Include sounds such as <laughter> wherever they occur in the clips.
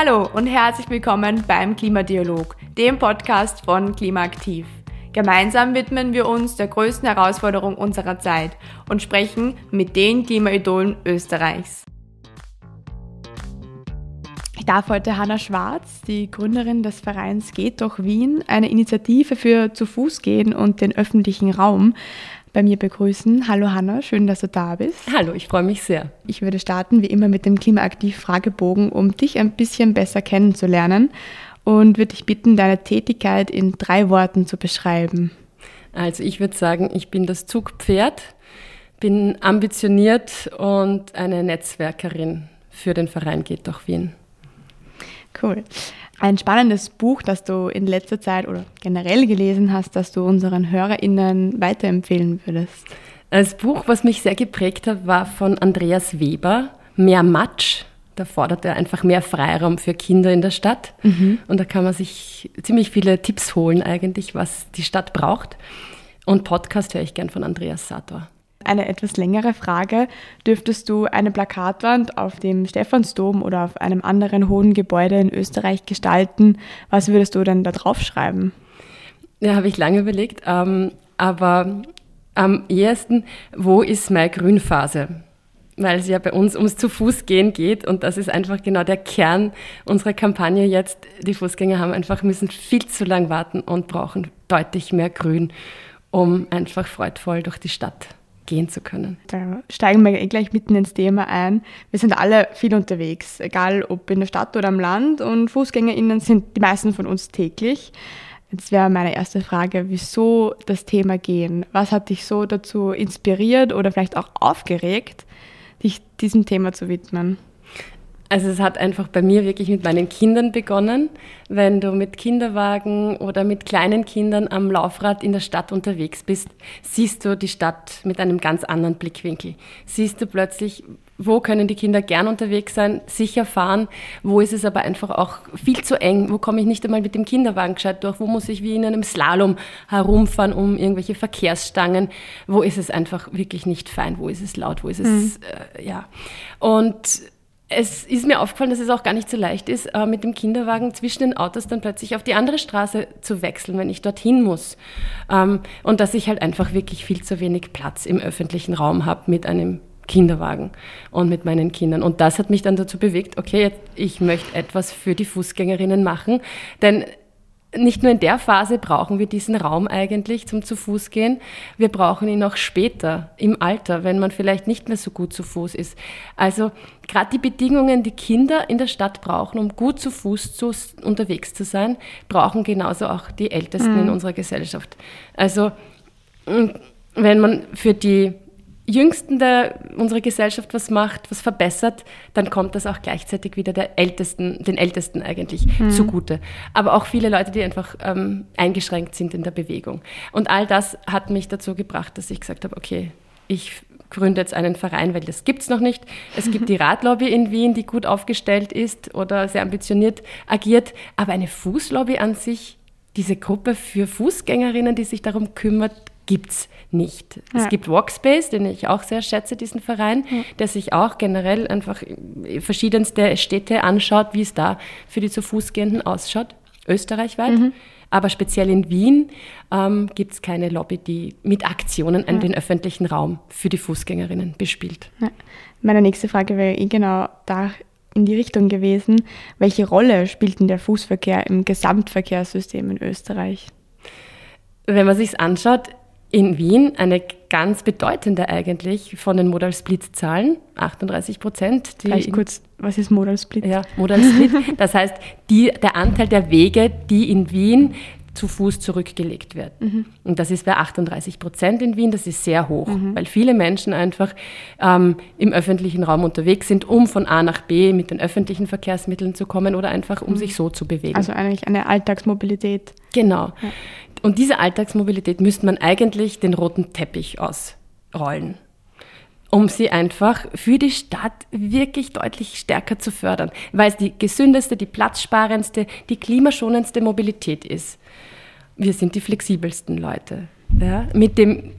Hallo und herzlich willkommen beim Klimadialog, dem Podcast von Klimaaktiv. Gemeinsam widmen wir uns der größten Herausforderung unserer Zeit und sprechen mit den Klimaidolen Österreichs. Ich darf heute Hanna Schwarz, die Gründerin des Vereins Geht doch Wien, eine Initiative für zu Fuß gehen und den öffentlichen Raum bei mir begrüßen. Hallo Hanna, schön, dass du da bist. Hallo, ich freue mich sehr. Ich würde starten wie immer mit dem Klimaaktiv-Fragebogen, um dich ein bisschen besser kennenzulernen und würde dich bitten, deine Tätigkeit in drei Worten zu beschreiben. Also ich würde sagen, ich bin das Zugpferd, bin ambitioniert und eine Netzwerkerin für den Verein Geht doch Wien. Cool. Ein spannendes Buch, das du in letzter Zeit oder generell gelesen hast, das du unseren HörerInnen weiterempfehlen würdest? Das Buch, was mich sehr geprägt hat, war von Andreas Weber, Mehr Matsch. Da fordert er einfach mehr Freiraum für Kinder in der Stadt. Mhm. Und da kann man sich ziemlich viele Tipps holen, eigentlich, was die Stadt braucht. Und Podcast höre ich gern von Andreas Sator eine etwas längere Frage. Dürftest du eine Plakatwand auf dem Stephansdom oder auf einem anderen hohen Gebäude in Österreich gestalten? Was würdest du denn da drauf schreiben? Ja, habe ich lange überlegt. Ähm, aber am ehesten, wo ist meine Grünphase? Weil es ja bei uns ums zu Fuß gehen geht und das ist einfach genau der Kern unserer Kampagne jetzt. Die Fußgänger haben einfach müssen viel zu lang warten und brauchen deutlich mehr Grün, um einfach freudvoll durch die Stadt gehen zu können. Da steigen wir eh gleich mitten ins Thema ein. Wir sind alle viel unterwegs, egal ob in der Stadt oder am Land und FußgängerInnen sind die meisten von uns täglich. Jetzt wäre meine erste Frage, wieso das Thema Gehen? Was hat dich so dazu inspiriert oder vielleicht auch aufgeregt, dich diesem Thema zu widmen? Also es hat einfach bei mir wirklich mit meinen Kindern begonnen. Wenn du mit Kinderwagen oder mit kleinen Kindern am Laufrad in der Stadt unterwegs bist, siehst du die Stadt mit einem ganz anderen Blickwinkel. Siehst du plötzlich, wo können die Kinder gern unterwegs sein, sicher fahren, wo ist es aber einfach auch viel zu eng, wo komme ich nicht einmal mit dem Kinderwagen gescheit durch, wo muss ich wie in einem Slalom herumfahren um irgendwelche Verkehrsstangen, wo ist es einfach wirklich nicht fein, wo ist es laut, wo ist es, mhm. äh, ja. Und es ist mir aufgefallen, dass es auch gar nicht so leicht ist, äh, mit dem Kinderwagen zwischen den Autos dann plötzlich auf die andere Straße zu wechseln, wenn ich dorthin muss. Ähm, und dass ich halt einfach wirklich viel zu wenig Platz im öffentlichen Raum habe mit einem Kinderwagen und mit meinen Kindern. Und das hat mich dann dazu bewegt, okay, ich möchte etwas für die Fußgängerinnen machen, denn nicht nur in der Phase brauchen wir diesen Raum eigentlich zum zu Fuß gehen, wir brauchen ihn auch später im Alter, wenn man vielleicht nicht mehr so gut zu Fuß ist. Also gerade die Bedingungen, die Kinder in der Stadt brauchen, um gut zu Fuß zu, unterwegs zu sein, brauchen genauso auch die Ältesten mhm. in unserer Gesellschaft. Also wenn man für die Jüngsten der unserer Gesellschaft was macht, was verbessert, dann kommt das auch gleichzeitig wieder der Ältesten, den Ältesten eigentlich mhm. zugute. Aber auch viele Leute, die einfach ähm, eingeschränkt sind in der Bewegung. Und all das hat mich dazu gebracht, dass ich gesagt habe, okay, ich gründe jetzt einen Verein, weil das gibt es noch nicht. Es gibt <laughs> die Radlobby in Wien, die gut aufgestellt ist oder sehr ambitioniert agiert, aber eine Fußlobby an sich, diese Gruppe für Fußgängerinnen, die sich darum kümmert, gibt es nicht. Ja. Es gibt Walkspace, den ich auch sehr schätze, diesen Verein, ja. der sich auch generell einfach verschiedenste Städte anschaut, wie es da für die zu Fuß gehenden ausschaut, österreichweit. Mhm. Aber speziell in Wien ähm, gibt es keine Lobby, die mit Aktionen ja. den öffentlichen Raum für die Fußgängerinnen bespielt. Meine nächste Frage wäre eh genau da in die Richtung gewesen. Welche Rolle spielt denn der Fußverkehr im Gesamtverkehrssystem in Österreich? Wenn man sich anschaut, in Wien eine ganz bedeutende eigentlich von den Modal Split Zahlen, 38 Prozent. Vielleicht kurz, was ist Modal Split? Ja, Modal Split. das heißt, die, der Anteil der Wege, die in Wien zu Fuß zurückgelegt werden. Mhm. Und das ist bei 38 Prozent in Wien, das ist sehr hoch, mhm. weil viele Menschen einfach ähm, im öffentlichen Raum unterwegs sind, um von A nach B mit den öffentlichen Verkehrsmitteln zu kommen oder einfach um mhm. sich so zu bewegen. Also eigentlich eine Alltagsmobilität. Genau. Ja. Und diese Alltagsmobilität müsste man eigentlich den roten Teppich ausrollen, um sie einfach für die Stadt wirklich deutlich stärker zu fördern, weil es die gesündeste, die platzsparendste, die klimaschonendste Mobilität ist. Wir sind die flexibelsten Leute. Ja? Mit, dem,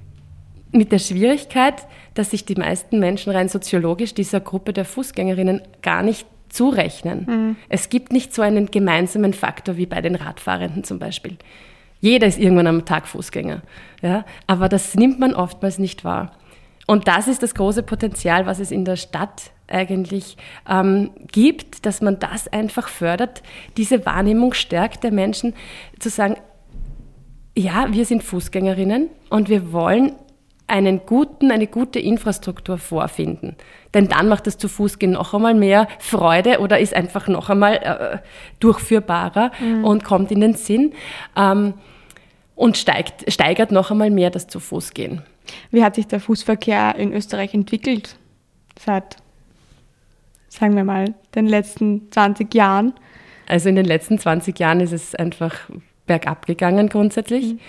mit der Schwierigkeit, dass sich die meisten Menschen rein soziologisch dieser Gruppe der Fußgängerinnen gar nicht zurechnen. Mhm. Es gibt nicht so einen gemeinsamen Faktor wie bei den Radfahrenden zum Beispiel. Jeder ist irgendwann am Tag Fußgänger. Ja? Aber das nimmt man oftmals nicht wahr. Und das ist das große Potenzial, was es in der Stadt eigentlich ähm, gibt, dass man das einfach fördert, diese Wahrnehmung stärkt der Menschen, zu sagen, ja, wir sind Fußgängerinnen und wir wollen einen guten, eine gute Infrastruktur vorfinden. Denn dann macht das zu Fußgehen noch einmal mehr Freude oder ist einfach noch einmal äh, durchführbarer mhm. und kommt in den Sinn ähm, und steigt, steigert noch einmal mehr das zu Fußgehen. Wie hat sich der Fußverkehr in Österreich entwickelt seit, sagen wir mal, den letzten 20 Jahren? Also in den letzten 20 Jahren ist es einfach bergab gegangen grundsätzlich. Mhm.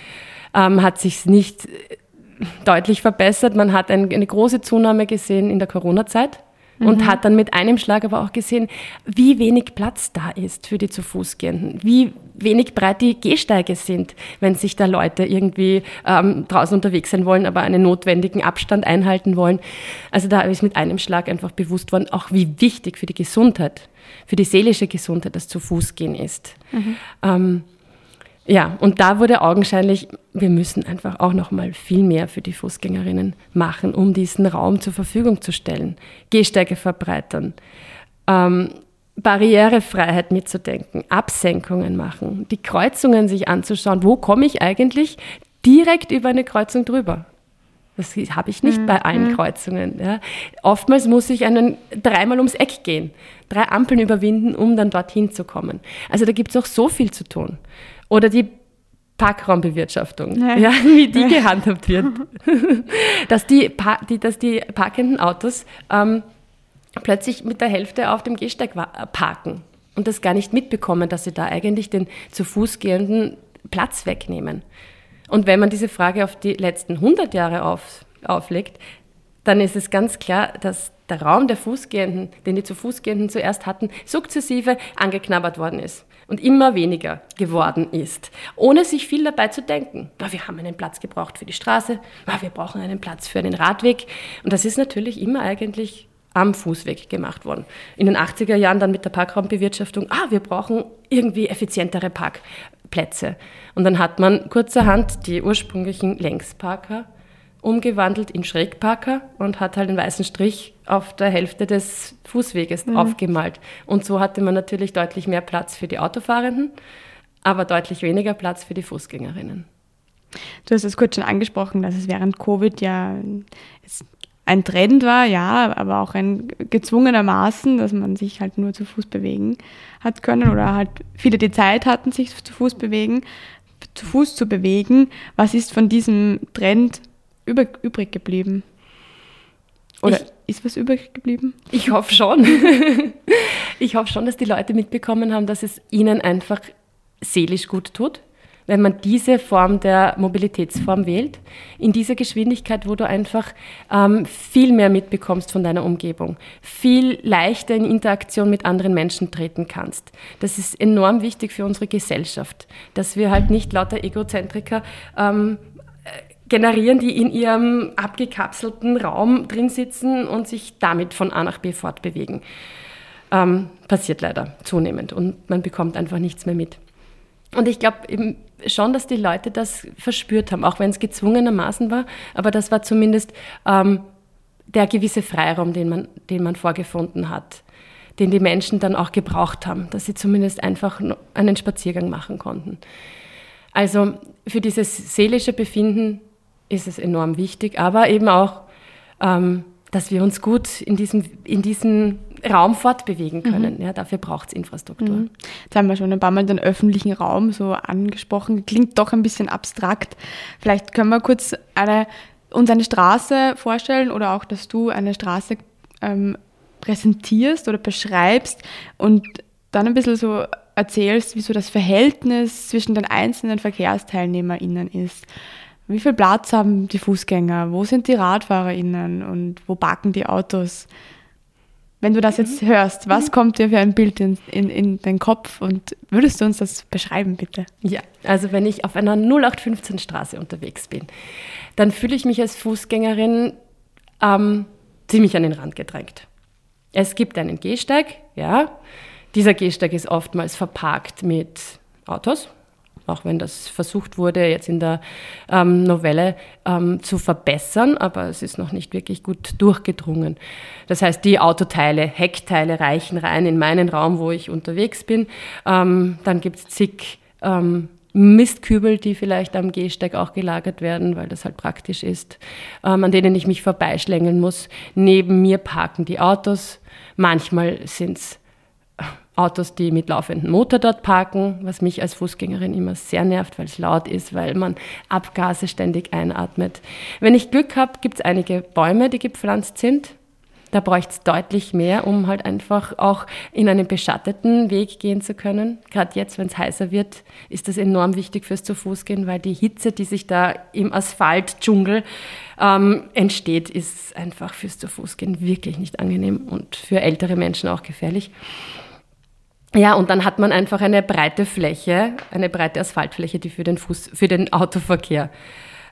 Ähm, hat sich nicht deutlich verbessert. Man hat ein, eine große Zunahme gesehen in der Corona-Zeit und mhm. hat dann mit einem Schlag aber auch gesehen, wie wenig Platz da ist für die zu Fuß gehenden, wie wenig breit die Gehsteige sind, wenn sich da Leute irgendwie ähm, draußen unterwegs sein wollen, aber einen notwendigen Abstand einhalten wollen. Also da ist mit einem Schlag einfach bewusst worden, auch wie wichtig für die Gesundheit, für die seelische Gesundheit das zu Fuß gehen ist. Mhm. Ähm, ja, und da wurde augenscheinlich, wir müssen einfach auch noch mal viel mehr für die Fußgängerinnen machen, um diesen Raum zur Verfügung zu stellen, Gehsteige verbreitern, ähm, Barrierefreiheit mitzudenken, Absenkungen machen, die Kreuzungen sich anzuschauen. Wo komme ich eigentlich direkt über eine Kreuzung drüber? Das habe ich nicht mhm. bei allen mhm. Kreuzungen. Ja. Oftmals muss ich einen dreimal ums Eck gehen, drei Ampeln überwinden, um dann dorthin zu kommen. Also da gibt es auch so viel zu tun. Oder die Parkraumbewirtschaftung, ja. ja <laughs> wie die gehandhabt wird. <laughs> dass, die, die, dass die parkenden Autos ähm, plötzlich mit der Hälfte auf dem Gehsteig parken und das gar nicht mitbekommen, dass sie da eigentlich den zu Fuß gehenden Platz wegnehmen. Und wenn man diese Frage auf die letzten 100 Jahre auf, auflegt, dann ist es ganz klar, dass der Raum der Fußgehenden, den die zu Fußgehenden zuerst hatten, sukzessive angeknabbert worden ist und immer weniger geworden ist, ohne sich viel dabei zu denken. wir haben einen Platz gebraucht für die Straße, wir brauchen einen Platz für den Radweg. Und das ist natürlich immer eigentlich am Fußweg gemacht worden. In den 80er Jahren dann mit der Parkraumbewirtschaftung, ah, wir brauchen irgendwie effizientere Parkplätze. Und dann hat man kurzerhand die ursprünglichen Längsparker umgewandelt in Schrägparker und hat halt einen weißen Strich auf der Hälfte des Fußweges mhm. aufgemalt. Und so hatte man natürlich deutlich mehr Platz für die Autofahrenden, aber deutlich weniger Platz für die Fußgängerinnen. Du hast es kurz schon angesprochen, dass es während Covid ja ein Trend war, ja, aber auch ein gezwungenermaßen, dass man sich halt nur zu Fuß bewegen hat können oder halt viele die Zeit hatten, sich zu Fuß bewegen, zu Fuß zu bewegen. Was ist von diesem Trend über, übrig geblieben? Oder ich, ist was übrig geblieben? Ich hoffe schon. <laughs> ich hoffe schon, dass die Leute mitbekommen haben, dass es ihnen einfach seelisch gut tut, wenn man diese Form der Mobilitätsform wählt, in dieser Geschwindigkeit, wo du einfach ähm, viel mehr mitbekommst von deiner Umgebung, viel leichter in Interaktion mit anderen Menschen treten kannst. Das ist enorm wichtig für unsere Gesellschaft, dass wir halt nicht lauter Egozentriker ähm, generieren, die in ihrem abgekapselten Raum drin sitzen und sich damit von A nach B fortbewegen. Ähm, passiert leider zunehmend und man bekommt einfach nichts mehr mit. Und ich glaube eben schon, dass die Leute das verspürt haben, auch wenn es gezwungenermaßen war, aber das war zumindest ähm, der gewisse Freiraum, den man, den man vorgefunden hat, den die Menschen dann auch gebraucht haben, dass sie zumindest einfach einen Spaziergang machen konnten. Also für dieses seelische Befinden ist es enorm wichtig, aber eben auch, ähm, dass wir uns gut in diesem, in diesem Raum fortbewegen können. Mhm. Ja, dafür braucht es Infrastruktur. Mhm. Jetzt haben wir schon ein paar Mal den öffentlichen Raum so angesprochen. Klingt doch ein bisschen abstrakt. Vielleicht können wir kurz eine, uns eine Straße vorstellen oder auch, dass du eine Straße ähm, präsentierst oder beschreibst und dann ein bisschen so erzählst, wie so das Verhältnis zwischen den einzelnen VerkehrsteilnehmerInnen ist. Wie viel Platz haben die Fußgänger? Wo sind die RadfahrerInnen und wo parken die Autos? Wenn du das jetzt mhm. hörst, was mhm. kommt dir für ein Bild in, in, in den Kopf und würdest du uns das beschreiben, bitte? Ja, also wenn ich auf einer 0815 Straße unterwegs bin, dann fühle ich mich als Fußgängerin ähm, ziemlich an den Rand gedrängt. Es gibt einen Gehsteig, ja. Dieser Gehsteig ist oftmals verparkt mit Autos, auch wenn das versucht wurde, jetzt in der ähm, Novelle ähm, zu verbessern, aber es ist noch nicht wirklich gut durchgedrungen. Das heißt, die Autoteile, Heckteile reichen rein in meinen Raum, wo ich unterwegs bin. Ähm, dann gibt es zig ähm, Mistkübel, die vielleicht am Gehsteig auch gelagert werden, weil das halt praktisch ist, ähm, an denen ich mich vorbeischlängeln muss. Neben mir parken die Autos. Manchmal sind es Autos, die mit laufendem Motor dort parken, was mich als Fußgängerin immer sehr nervt, weil es laut ist, weil man Abgase ständig einatmet. Wenn ich Glück habe, gibt es einige Bäume, die gepflanzt sind. Da bräuchte es deutlich mehr, um halt einfach auch in einen beschatteten Weg gehen zu können. Gerade jetzt, wenn es heißer wird, ist das enorm wichtig fürs zu Fuß gehen, weil die Hitze, die sich da im Asphaltdschungel ähm, entsteht, ist einfach fürs zu Fuß gehen wirklich nicht angenehm und für ältere Menschen auch gefährlich. Ja, und dann hat man einfach eine breite Fläche, eine breite Asphaltfläche, die für den, Fuß, für den Autoverkehr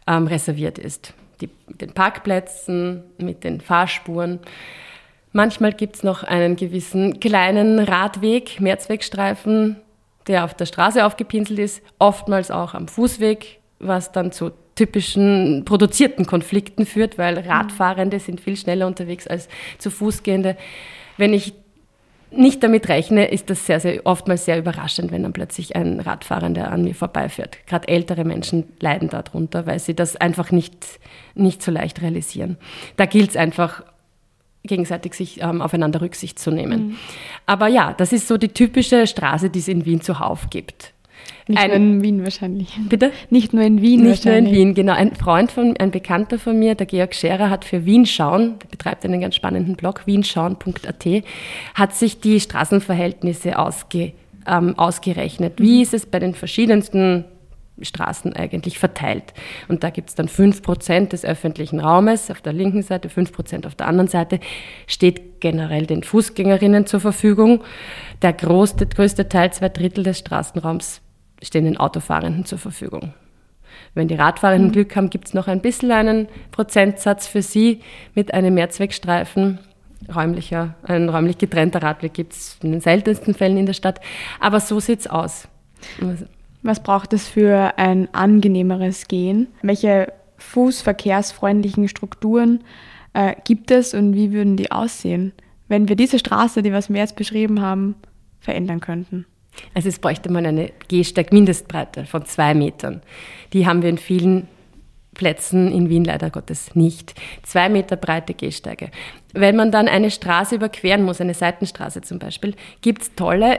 ähm, reserviert ist. Die, mit den Parkplätzen, mit den Fahrspuren. Manchmal gibt es noch einen gewissen kleinen Radweg, Mehrzweckstreifen, der auf der Straße aufgepinselt ist, oftmals auch am Fußweg, was dann zu typischen produzierten Konflikten führt, weil Radfahrende sind viel schneller unterwegs als zu Fußgehende. Wenn ich nicht damit rechne, ist das sehr, sehr oftmals sehr überraschend, wenn dann plötzlich ein Radfahrender an mir vorbeifährt. Gerade ältere Menschen leiden darunter, weil sie das einfach nicht, nicht so leicht realisieren. Da gilt es einfach, gegenseitig sich ähm, aufeinander Rücksicht zu nehmen. Mhm. Aber ja, das ist so die typische Straße, die es in Wien zuhauf gibt. Nicht ein, nur in Wien wahrscheinlich. Bitte? Nicht nur in Wien Nicht nur in Wien, genau. Ein Freund von, ein Bekannter von mir, der Georg Scherer, hat für Wien schauen, der betreibt einen ganz spannenden Blog, wienschauen.at, hat sich die Straßenverhältnisse ausge, ähm, ausgerechnet. Wie mhm. ist es bei den verschiedensten Straßen eigentlich verteilt. Und da gibt es dann 5% des öffentlichen Raumes auf der linken Seite, 5% auf der anderen Seite, steht generell den Fußgängerinnen zur Verfügung. Der größte, größte Teil, zwei Drittel des Straßenraums, stehen den Autofahrenden zur Verfügung. Wenn die Radfahrenden mhm. Glück haben, gibt es noch ein bisschen einen Prozentsatz für sie mit einem Mehrzweckstreifen. Räumlicher, ein räumlich getrennter Radweg gibt es in den seltensten Fällen in der Stadt. Aber so sieht es aus. Was braucht es für ein angenehmeres Gehen? Welche fußverkehrsfreundlichen Strukturen äh, gibt es und wie würden die aussehen, wenn wir diese Straße, die was wir jetzt beschrieben haben, verändern könnten? Also es bräuchte man eine Gehsteig-Mindestbreite von zwei Metern. Die haben wir in vielen Plätzen in Wien leider Gottes nicht. Zwei Meter breite Gehsteige. Wenn man dann eine Straße überqueren muss, eine Seitenstraße zum Beispiel, gibt es tolle äh,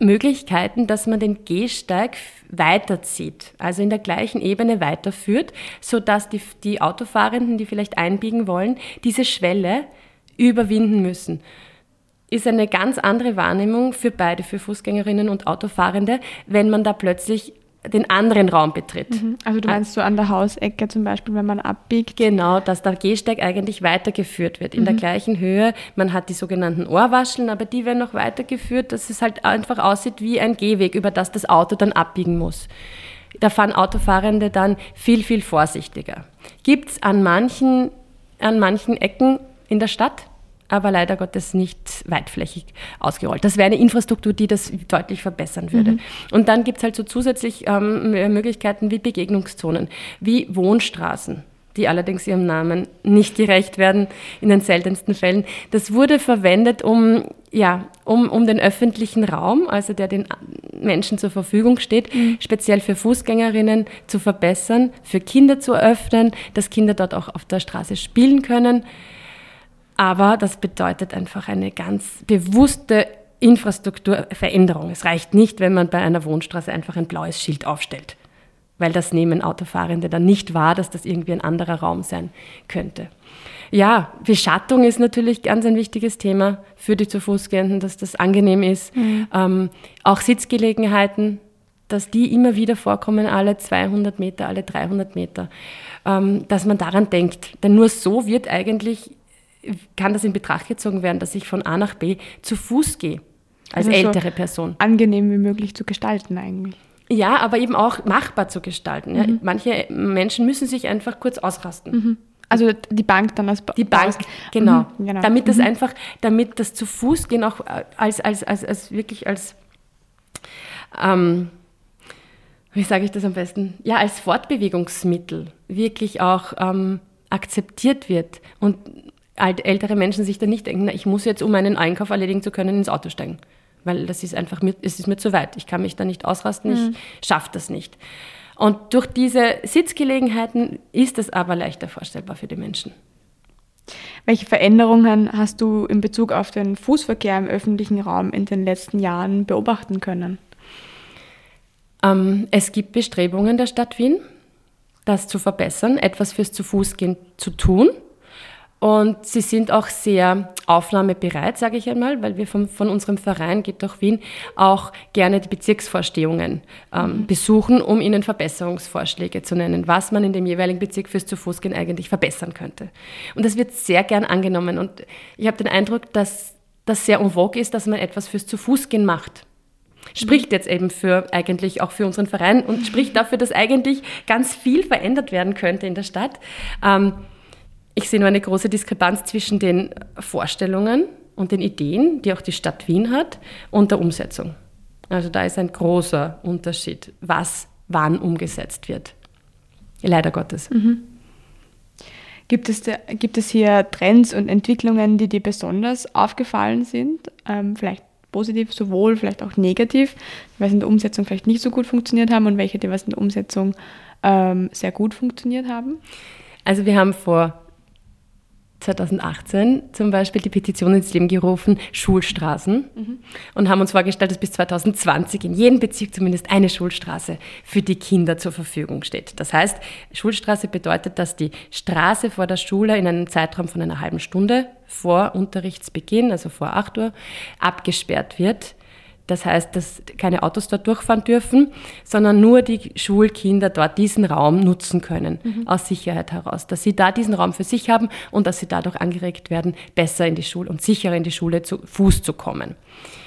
Möglichkeiten, dass man den Gehsteig weiterzieht, also in der gleichen Ebene weiterführt, sodass die, die Autofahrenden, die vielleicht einbiegen wollen, diese Schwelle überwinden müssen ist eine ganz andere Wahrnehmung für beide, für Fußgängerinnen und Autofahrende, wenn man da plötzlich den anderen Raum betritt. Mhm. Also du meinst so an der Hausecke zum Beispiel, wenn man abbiegt? Genau, dass der Gehsteig eigentlich weitergeführt wird, in mhm. der gleichen Höhe. Man hat die sogenannten Ohrwascheln, aber die werden noch weitergeführt, dass es halt einfach aussieht wie ein Gehweg, über das das Auto dann abbiegen muss. Da fahren Autofahrende dann viel, viel vorsichtiger. Gibt es an manchen, an manchen Ecken in der Stadt aber leider Gottes nicht weitflächig ausgerollt. Das wäre eine Infrastruktur, die das deutlich verbessern würde. Mhm. Und dann gibt es halt so zusätzlich ähm, Möglichkeiten wie Begegnungszonen, wie Wohnstraßen die allerdings ihrem Namen nicht gerecht werden in den seltensten Fällen. Das wurde verwendet, um, ja, um, um den öffentlichen Raum, also der den Menschen zur Verfügung steht, mhm. speziell für Fußgängerinnen zu verbessern, für Kinder zu öffnen, dass Kinder dort auch auf der Straße spielen können. Aber das bedeutet einfach eine ganz bewusste Infrastrukturveränderung. Es reicht nicht, wenn man bei einer Wohnstraße einfach ein blaues Schild aufstellt, weil das nehmen Autofahrende dann nicht wahr, dass das irgendwie ein anderer Raum sein könnte. Ja, Beschattung ist natürlich ganz ein wichtiges Thema für die zu Fuß gehenden, dass das angenehm ist. Mhm. Ähm, auch Sitzgelegenheiten, dass die immer wieder vorkommen, alle 200 Meter, alle 300 Meter, ähm, dass man daran denkt. Denn nur so wird eigentlich kann das in Betracht gezogen werden, dass ich von A nach B zu Fuß gehe, als also ältere so Person. Angenehm wie möglich zu gestalten eigentlich. Ja, aber eben auch machbar zu gestalten. Mhm. Ja. Manche Menschen müssen sich einfach kurz ausrasten. Mhm. Also die Bank dann als ba Die Bank, genau. Mhm, genau. Damit das mhm. einfach, damit das zu Fuß gehen auch als, als, als, als wirklich als, ähm, wie sage ich das am besten? Ja, als Fortbewegungsmittel wirklich auch ähm, akzeptiert wird und ältere Menschen sich dann nicht denken, na, ich muss jetzt, um einen Einkauf erledigen zu können, ins Auto steigen. Weil das ist einfach, mir, es ist mir zu weit. Ich kann mich da nicht ausrasten, mhm. ich schaffe das nicht. Und durch diese Sitzgelegenheiten ist es aber leichter vorstellbar für die Menschen. Welche Veränderungen hast du in Bezug auf den Fußverkehr im öffentlichen Raum in den letzten Jahren beobachten können? Ähm, es gibt Bestrebungen der Stadt Wien, das zu verbessern, etwas fürs Zu-Fuß-Gehen zu tun. Und sie sind auch sehr aufnahmebereit, sage ich einmal, weil wir vom, von unserem Verein Geht durch Wien auch gerne die Bezirksvorstehungen ähm, mhm. besuchen, um ihnen Verbesserungsvorschläge zu nennen, was man in dem jeweiligen Bezirk fürs Zu-Fuß-Gehen eigentlich verbessern könnte. Und das wird sehr gern angenommen. Und ich habe den Eindruck, dass das sehr en vogue ist, dass man etwas fürs Zu-Fuß-Gehen macht spricht jetzt eben für eigentlich auch für unseren Verein und spricht dafür, dass eigentlich ganz viel verändert werden könnte in der Stadt. Ähm, ich sehe nur eine große Diskrepanz zwischen den Vorstellungen und den Ideen, die auch die Stadt Wien hat, und der Umsetzung. Also da ist ein großer Unterschied, was wann umgesetzt wird. Leider Gottes. Mhm. Gibt es, da, gibt es hier Trends und Entwicklungen, die dir besonders aufgefallen sind? Ähm, vielleicht positiv, sowohl vielleicht auch negativ, weil es in der Umsetzung vielleicht nicht so gut funktioniert haben und welche, die was in der Umsetzung ähm, sehr gut funktioniert haben? Also wir haben vor 2018 zum Beispiel die Petition ins Leben gerufen, Schulstraßen, mhm. und haben uns vorgestellt, dass bis 2020 in jedem Bezirk zumindest eine Schulstraße für die Kinder zur Verfügung steht. Das heißt, Schulstraße bedeutet, dass die Straße vor der Schule in einem Zeitraum von einer halben Stunde vor Unterrichtsbeginn, also vor 8 Uhr, abgesperrt wird das heißt, dass keine Autos dort durchfahren dürfen, sondern nur die Schulkinder dort diesen Raum nutzen können, mhm. aus Sicherheit heraus. Dass sie da diesen Raum für sich haben und dass sie dadurch angeregt werden, besser in die Schule und sicherer in die Schule zu Fuß zu kommen.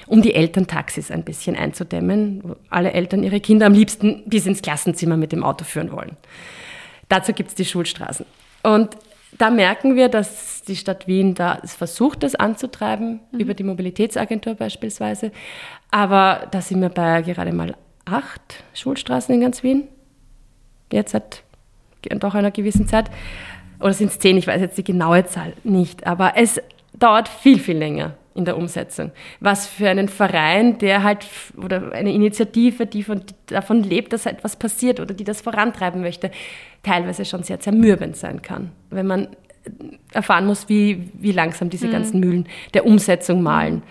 Um die Elterntaxis ein bisschen einzudämmen, wo alle Eltern ihre Kinder am liebsten bis ins Klassenzimmer mit dem Auto führen wollen. Dazu gibt es die Schulstraßen. Und da merken wir, dass die Stadt Wien da versucht, das anzutreiben, mhm. über die Mobilitätsagentur beispielsweise. Aber da sind wir bei gerade mal acht Schulstraßen in ganz Wien. Jetzt seit doch einer gewissen Zeit. Oder sind es zehn? Ich weiß jetzt die genaue Zahl nicht. Aber es dauert viel, viel länger in der Umsetzung. Was für einen Verein, der halt, oder eine Initiative, die von, davon lebt, dass etwas passiert oder die das vorantreiben möchte, teilweise schon sehr zermürbend sein kann, wenn man erfahren muss, wie, wie langsam diese mhm. ganzen Mühlen der Umsetzung malen.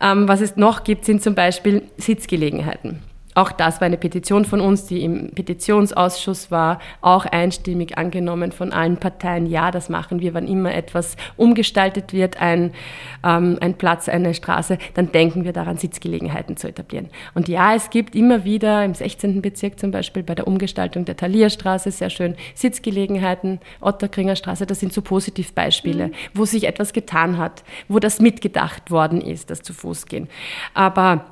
Ähm, was es noch gibt, sind zum Beispiel Sitzgelegenheiten. Auch das war eine Petition von uns, die im Petitionsausschuss war, auch einstimmig angenommen von allen Parteien. Ja, das machen wir, wann immer etwas umgestaltet wird, ein, ähm, ein Platz, eine Straße, dann denken wir daran, Sitzgelegenheiten zu etablieren. Und ja, es gibt immer wieder im 16. Bezirk zum Beispiel bei der Umgestaltung der Thalia-Straße sehr schön Sitzgelegenheiten, Otterkringer Straße, das sind so Positivbeispiele, mhm. wo sich etwas getan hat, wo das mitgedacht worden ist, das zu Fuß gehen. Aber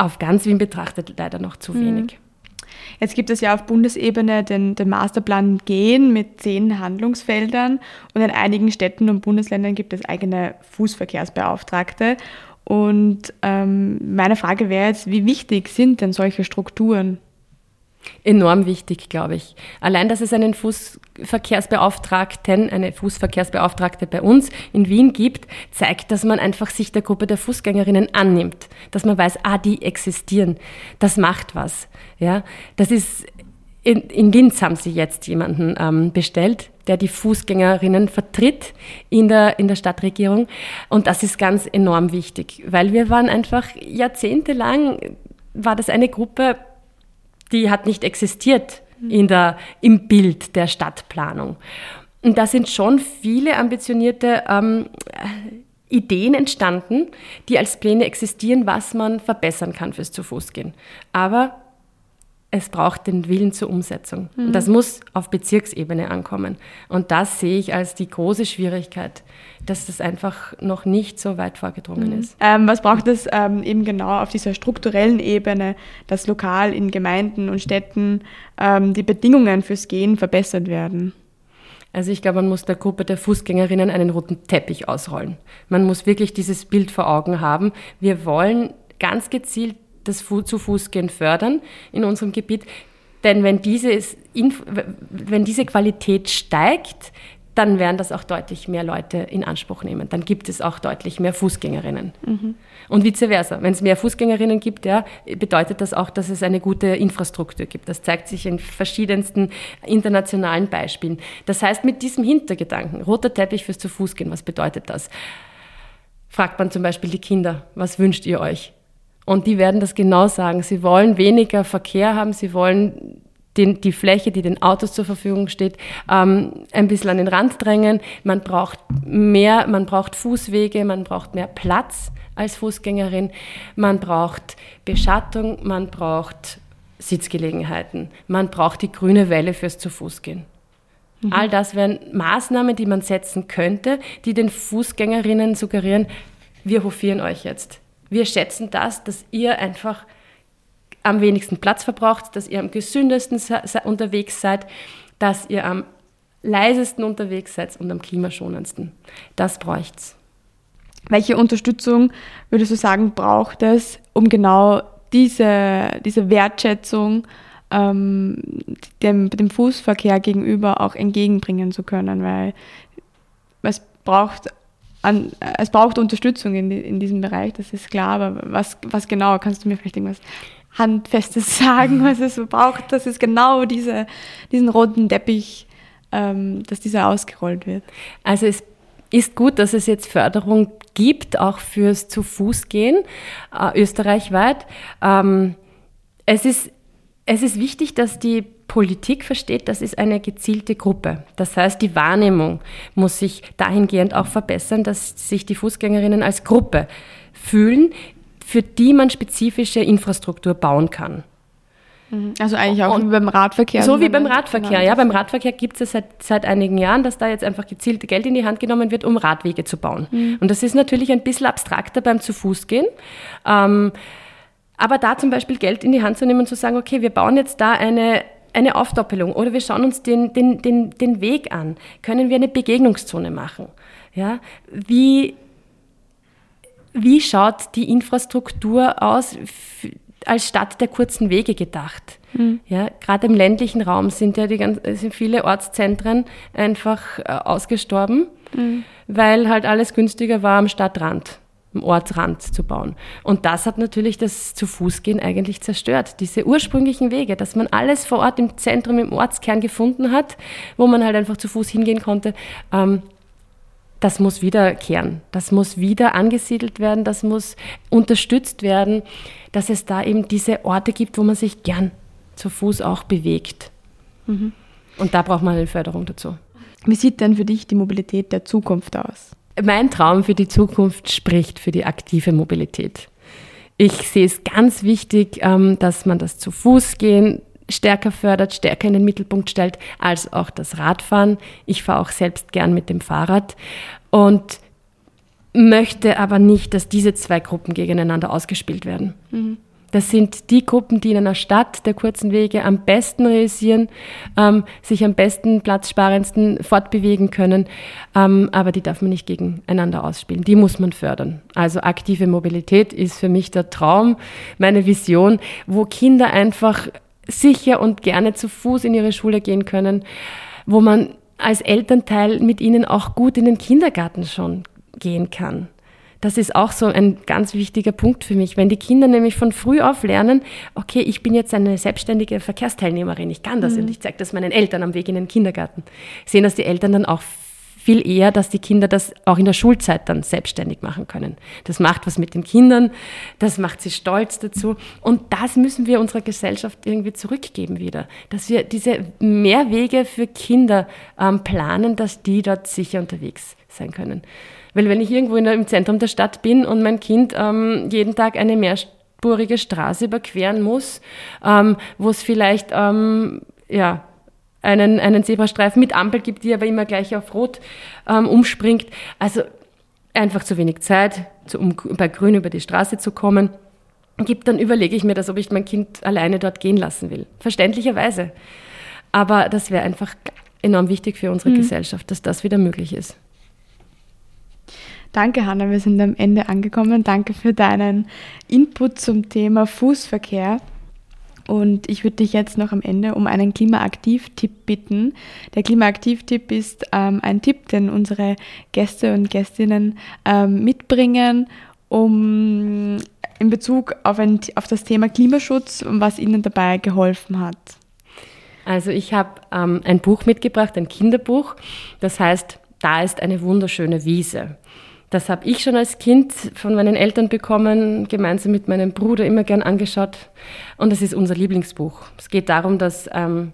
auf ganz Wien betrachtet leider noch zu mhm. wenig. Jetzt gibt es ja auf Bundesebene den, den, Masterplan Gehen mit zehn Handlungsfeldern und in einigen Städten und Bundesländern gibt es eigene Fußverkehrsbeauftragte. Und ähm, meine Frage wäre jetzt, wie wichtig sind denn solche Strukturen? Enorm wichtig, glaube ich. Allein, dass es einen Fußverkehrsbeauftragten, eine Fußverkehrsbeauftragte bei uns in Wien gibt, zeigt, dass man einfach sich der Gruppe der Fußgängerinnen annimmt. Dass man weiß, ah, die existieren. Das macht was. Ja, das ist, in, in Linz haben sie jetzt jemanden ähm, bestellt, der die Fußgängerinnen vertritt in der, in der Stadtregierung. Und das ist ganz enorm wichtig, weil wir waren einfach jahrzehntelang, war das eine Gruppe, die hat nicht existiert in der, im Bild der Stadtplanung. Und da sind schon viele ambitionierte ähm, Ideen entstanden, die als Pläne existieren, was man verbessern kann fürs Zu-Fuß-Gehen. Aber es braucht den Willen zur Umsetzung. Mhm. Und das muss auf Bezirksebene ankommen. Und das sehe ich als die große Schwierigkeit, dass das einfach noch nicht so weit vorgedrungen mhm. ist. Ähm, was braucht es ähm, eben genau auf dieser strukturellen Ebene, dass lokal in Gemeinden und Städten ähm, die Bedingungen fürs Gehen verbessert werden? Also ich glaube, man muss der Gruppe der Fußgängerinnen einen roten Teppich ausrollen. Man muss wirklich dieses Bild vor Augen haben. Wir wollen ganz gezielt das zu Fußgehen fördern in unserem Gebiet. Denn wenn, dieses, wenn diese Qualität steigt, dann werden das auch deutlich mehr Leute in Anspruch nehmen. Dann gibt es auch deutlich mehr Fußgängerinnen. Mhm. Und vice versa. Wenn es mehr Fußgängerinnen gibt, ja, bedeutet das auch, dass es eine gute Infrastruktur gibt. Das zeigt sich in verschiedensten internationalen Beispielen. Das heißt, mit diesem Hintergedanken, roter Teppich fürs zu Fuß gehen, was bedeutet das? Fragt man zum Beispiel die Kinder, was wünscht ihr euch? Und die werden das genau sagen. Sie wollen weniger Verkehr haben, sie wollen den, die Fläche, die den Autos zur Verfügung steht, ähm, ein bisschen an den Rand drängen. Man braucht mehr, man braucht Fußwege, man braucht mehr Platz als Fußgängerin, man braucht Beschattung, man braucht Sitzgelegenheiten, man braucht die grüne Welle fürs zu Fuß gehen. Mhm. All das wären Maßnahmen, die man setzen könnte, die den Fußgängerinnen suggerieren, wir hofieren euch jetzt. Wir schätzen das, dass ihr einfach am wenigsten Platz verbraucht, dass ihr am gesündesten unterwegs seid, dass ihr am leisesten unterwegs seid und am klimaschonendsten. Das bräucht's. Welche Unterstützung würdest du sagen, braucht es, um genau diese, diese Wertschätzung ähm, dem, dem Fußverkehr gegenüber auch entgegenbringen zu können? Weil es braucht an, es braucht Unterstützung in, in diesem Bereich, das ist klar, aber was, was genau, kannst du mir vielleicht irgendwas Handfestes <laughs> sagen, was es so braucht, dass es genau diese, diesen roten Teppich, ähm, dass dieser ausgerollt wird? Also es ist gut, dass es jetzt Förderung gibt, auch fürs zu Fuß gehen, äh, österreichweit. Ähm, es, ist, es ist wichtig, dass die Politik versteht, das ist eine gezielte Gruppe. Das heißt, die Wahrnehmung muss sich dahingehend auch verbessern, dass sich die Fußgängerinnen als Gruppe fühlen, für die man spezifische Infrastruktur bauen kann. Mhm. Also eigentlich auch und wie beim Radverkehr. So wie beim Radverkehr, ja. Beim Radverkehr gibt es seit, seit einigen Jahren, dass da jetzt einfach gezielt Geld in die Hand genommen wird, um Radwege zu bauen. Mhm. Und das ist natürlich ein bisschen abstrakter beim zu Fuß gehen. Ähm, aber da zum Beispiel Geld in die Hand zu nehmen und zu sagen, okay, wir bauen jetzt da eine eine Aufdoppelung oder wir schauen uns den, den, den, den Weg an. Können wir eine Begegnungszone machen? Ja? Wie, wie schaut die Infrastruktur aus als Stadt der kurzen Wege gedacht? Mhm. Ja, Gerade im ländlichen Raum sind ja die ganz, sind viele Ortszentren einfach äh, ausgestorben, mhm. weil halt alles günstiger war am Stadtrand am Ortsrand zu bauen. Und das hat natürlich das zu Fuß gehen eigentlich zerstört. Diese ursprünglichen Wege, dass man alles vor Ort im Zentrum, im Ortskern gefunden hat, wo man halt einfach zu Fuß hingehen konnte, ähm, das muss wiederkehren. Das muss wieder angesiedelt werden, das muss unterstützt werden, dass es da eben diese Orte gibt, wo man sich gern zu Fuß auch bewegt. Mhm. Und da braucht man eine Förderung dazu. Wie sieht denn für dich die Mobilität der Zukunft aus? Mein Traum für die Zukunft spricht für die aktive Mobilität. Ich sehe es ganz wichtig, ähm, dass man das zu Fuß gehen stärker fördert, stärker in den Mittelpunkt stellt, als auch das Radfahren. Ich fahre auch selbst gern mit dem Fahrrad und möchte aber nicht, dass diese zwei Gruppen gegeneinander ausgespielt werden. Mhm. Das sind die Gruppen, die in einer Stadt der kurzen Wege am besten realisieren, ähm, sich am besten, platzsparendsten fortbewegen können. Ähm, aber die darf man nicht gegeneinander ausspielen. Die muss man fördern. Also aktive Mobilität ist für mich der Traum, meine Vision, wo Kinder einfach sicher und gerne zu Fuß in ihre Schule gehen können, wo man als Elternteil mit ihnen auch gut in den Kindergarten schon gehen kann. Das ist auch so ein ganz wichtiger Punkt für mich. Wenn die Kinder nämlich von früh auf lernen, okay, ich bin jetzt eine selbstständige Verkehrsteilnehmerin, ich kann das mhm. und ich zeige das meinen Eltern am Weg in den Kindergarten, sehen das die Eltern dann auch viel eher, dass die Kinder das auch in der Schulzeit dann selbstständig machen können. Das macht was mit den Kindern, das macht sie stolz dazu. Und das müssen wir unserer Gesellschaft irgendwie zurückgeben wieder, dass wir diese Mehrwege für Kinder ähm, planen, dass die dort sicher unterwegs sein können. Weil wenn ich irgendwo der, im Zentrum der Stadt bin und mein Kind ähm, jeden Tag eine mehrspurige Straße überqueren muss, ähm, wo es vielleicht ähm, ja, einen, einen Zebrastreifen mit Ampel gibt, die aber immer gleich auf Rot ähm, umspringt. Also einfach zu wenig Zeit, zu, um bei Grün über die Straße zu kommen gibt, dann überlege ich mir das, ob ich mein Kind alleine dort gehen lassen will. Verständlicherweise. Aber das wäre einfach enorm wichtig für unsere mhm. Gesellschaft, dass das wieder möglich ist. Danke, Hanna. Wir sind am Ende angekommen. Danke für deinen Input zum Thema Fußverkehr. Und ich würde dich jetzt noch am Ende um einen Klimaaktiv-Tipp bitten. Der Klimaaktiv-Tipp ist ähm, ein Tipp, den unsere Gäste und Gästinnen ähm, mitbringen, um in Bezug auf, ein, auf das Thema Klimaschutz und was ihnen dabei geholfen hat. Also ich habe ähm, ein Buch mitgebracht, ein Kinderbuch. Das heißt, da ist eine wunderschöne Wiese. Das habe ich schon als Kind von meinen Eltern bekommen, gemeinsam mit meinem Bruder immer gern angeschaut. Und das ist unser Lieblingsbuch. Es geht darum, dass, ähm,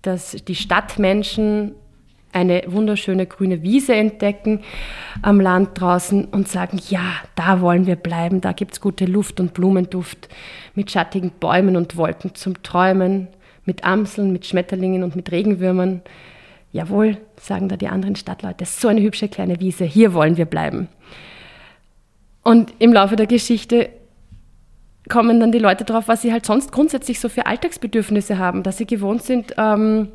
dass die Stadtmenschen eine wunderschöne grüne Wiese entdecken am Land draußen und sagen, ja, da wollen wir bleiben, da gibt es gute Luft und Blumenduft mit schattigen Bäumen und Wolken zum Träumen, mit Amseln, mit Schmetterlingen und mit Regenwürmern. Jawohl, sagen da die anderen Stadtleute, so eine hübsche kleine Wiese, hier wollen wir bleiben. Und im Laufe der Geschichte kommen dann die Leute drauf, was sie halt sonst grundsätzlich so für Alltagsbedürfnisse haben, dass sie gewohnt sind, ähm,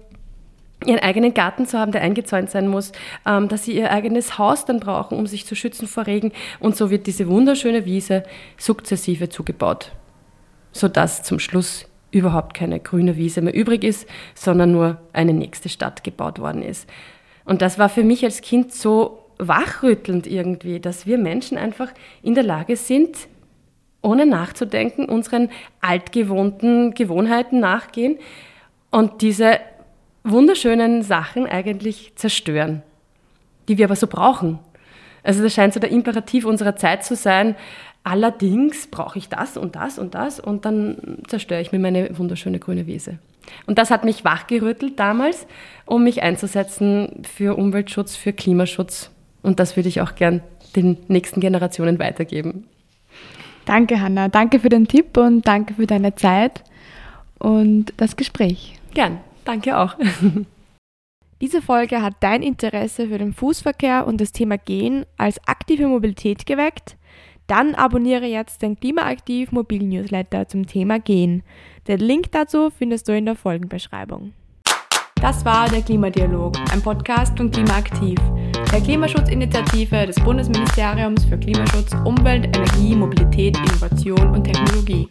ihren eigenen Garten zu haben, der eingezäunt sein muss, ähm, dass sie ihr eigenes Haus dann brauchen, um sich zu schützen vor Regen. Und so wird diese wunderschöne Wiese sukzessive zugebaut, sodass zum Schluss überhaupt keine grüne Wiese mehr übrig ist, sondern nur eine nächste Stadt gebaut worden ist. Und das war für mich als Kind so wachrüttelnd irgendwie, dass wir Menschen einfach in der Lage sind, ohne nachzudenken, unseren altgewohnten Gewohnheiten nachgehen und diese wunderschönen Sachen eigentlich zerstören, die wir aber so brauchen. Also das scheint so der Imperativ unserer Zeit zu sein, Allerdings brauche ich das und das und das und dann zerstöre ich mir meine wunderschöne grüne Wiese. Und das hat mich wachgerüttelt damals, um mich einzusetzen für Umweltschutz, für Klimaschutz. Und das würde ich auch gern den nächsten Generationen weitergeben. Danke, Hanna. Danke für den Tipp und danke für deine Zeit und das Gespräch. Gern. Danke auch. <laughs> Diese Folge hat dein Interesse für den Fußverkehr und das Thema Gehen als aktive Mobilität geweckt. Dann abonniere jetzt den Klimaaktiv Mobil Newsletter zum Thema Gehen. Den Link dazu findest du in der Folgenbeschreibung. Das war der Klimadialog, ein Podcast von Klimaaktiv, der Klimaschutzinitiative des Bundesministeriums für Klimaschutz, Umwelt, Energie, Mobilität, Innovation und Technologie.